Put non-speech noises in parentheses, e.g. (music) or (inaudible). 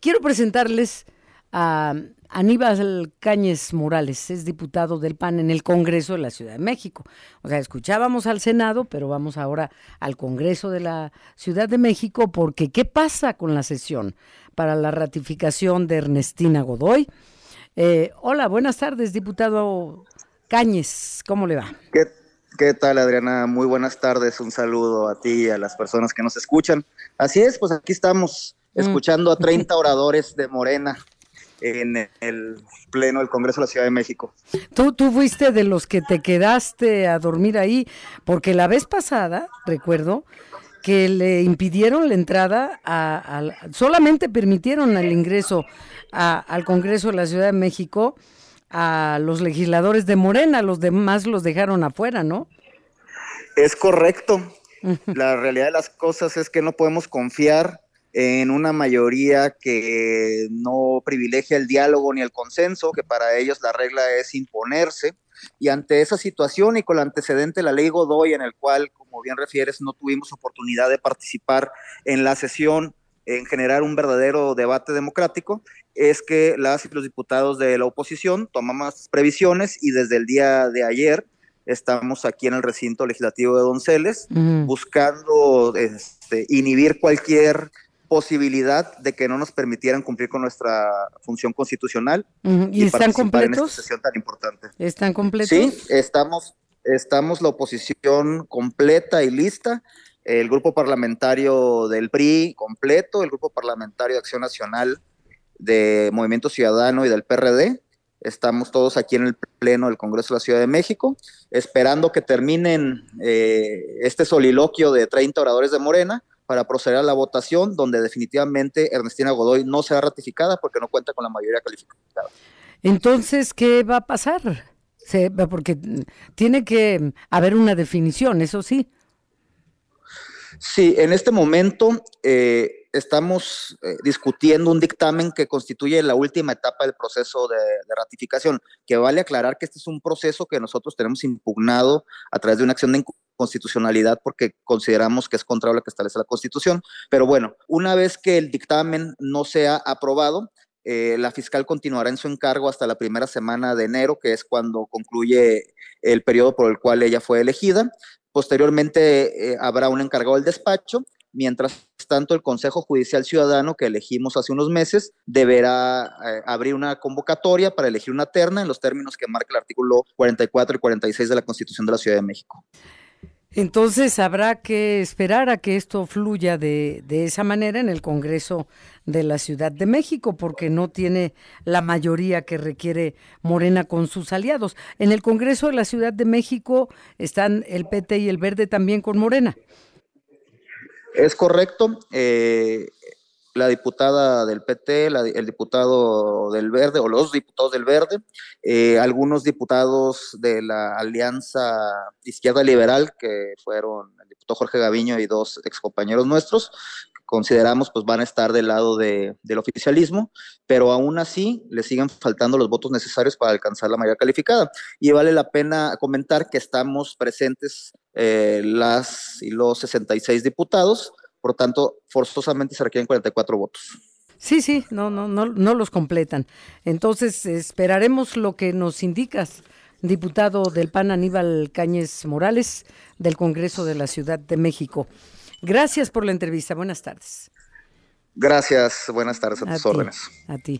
Quiero presentarles a Aníbal Cáñez Morales, es diputado del PAN en el Congreso de la Ciudad de México. O sea, escuchábamos al Senado, pero vamos ahora al Congreso de la Ciudad de México, porque ¿qué pasa con la sesión para la ratificación de Ernestina Godoy? Eh, hola, buenas tardes, diputado Cáñez, ¿cómo le va? ¿Qué, ¿Qué tal, Adriana? Muy buenas tardes, un saludo a ti y a las personas que nos escuchan. Así es, pues aquí estamos. Escuchando a (laughs) 30 oradores de Morena en el pleno del Congreso de la Ciudad de México. Tú, tú fuiste de los que te quedaste a dormir ahí, porque la vez pasada, recuerdo, que le impidieron la entrada, a, solamente permitieron el ingreso al Congreso de la Ciudad de México a los legisladores de Morena, los demás los dejaron afuera, ¿no? Es correcto. La realidad de las cosas es que no podemos confiar en una mayoría que no privilegia el diálogo ni el consenso, que para ellos la regla es imponerse. Y ante esa situación y con el antecedente de la ley Godoy, en el cual, como bien refieres, no tuvimos oportunidad de participar en la sesión en generar un verdadero debate democrático, es que las y los diputados de la oposición tomamos previsiones y desde el día de ayer estamos aquí en el recinto legislativo de Donceles buscando este, inhibir cualquier posibilidad de que no nos permitieran cumplir con nuestra función constitucional y, están completos en esta sesión tan importante. ¿Están completos? Sí, estamos estamos la oposición completa y lista, el grupo parlamentario del PRI completo, el grupo parlamentario de Acción Nacional de Movimiento Ciudadano y del PRD. Estamos todos aquí en el Pleno del Congreso de la Ciudad de México, esperando que terminen eh, este soliloquio de 30 oradores de Morena para proceder a la votación, donde definitivamente Ernestina Godoy no será ratificada porque no cuenta con la mayoría calificada. Entonces, ¿qué va a pasar? Se, porque tiene que haber una definición, eso sí. Sí, en este momento eh, estamos eh, discutiendo un dictamen que constituye la última etapa del proceso de, de, ratificación, que vale aclarar que este es un proceso que nosotros tenemos impugnado a través de una acción de constitucionalidad porque consideramos que es contra lo que establece la Constitución. Pero bueno, una vez que el dictamen no sea aprobado, eh, la fiscal continuará en su encargo hasta la primera semana de enero, que es cuando concluye el periodo por el cual ella fue elegida. Posteriormente eh, habrá un encargado del despacho. Mientras tanto, el Consejo Judicial Ciudadano que elegimos hace unos meses deberá eh, abrir una convocatoria para elegir una terna en los términos que marca el artículo 44 y 46 de la Constitución de la Ciudad de México. Entonces habrá que esperar a que esto fluya de, de, esa manera en el Congreso de la Ciudad de México, porque no tiene la mayoría que requiere Morena con sus aliados. En el Congreso de la Ciudad de México están el PT y el Verde también con Morena. Es correcto. Eh, la diputada del PT, el diputado del Verde o los diputados del Verde, eh, algunos diputados de la Alianza Izquierda Liberal, que fueron el diputado Jorge Gaviño y dos excompañeros nuestros, consideramos pues van a estar del lado de, del oficialismo, pero aún así le siguen faltando los votos necesarios para alcanzar la mayoría calificada. Y vale la pena comentar que estamos presentes eh, las y los 66 diputados, por lo tanto, forzosamente se requieren 44 votos. Sí, sí, no, no, no, no los completan. Entonces, esperaremos lo que nos indicas, diputado del PAN Aníbal Cáñez Morales, del Congreso de la Ciudad de México. Gracias por la entrevista. Buenas tardes. Gracias. Buenas tardes a, tus órdenes. A ti.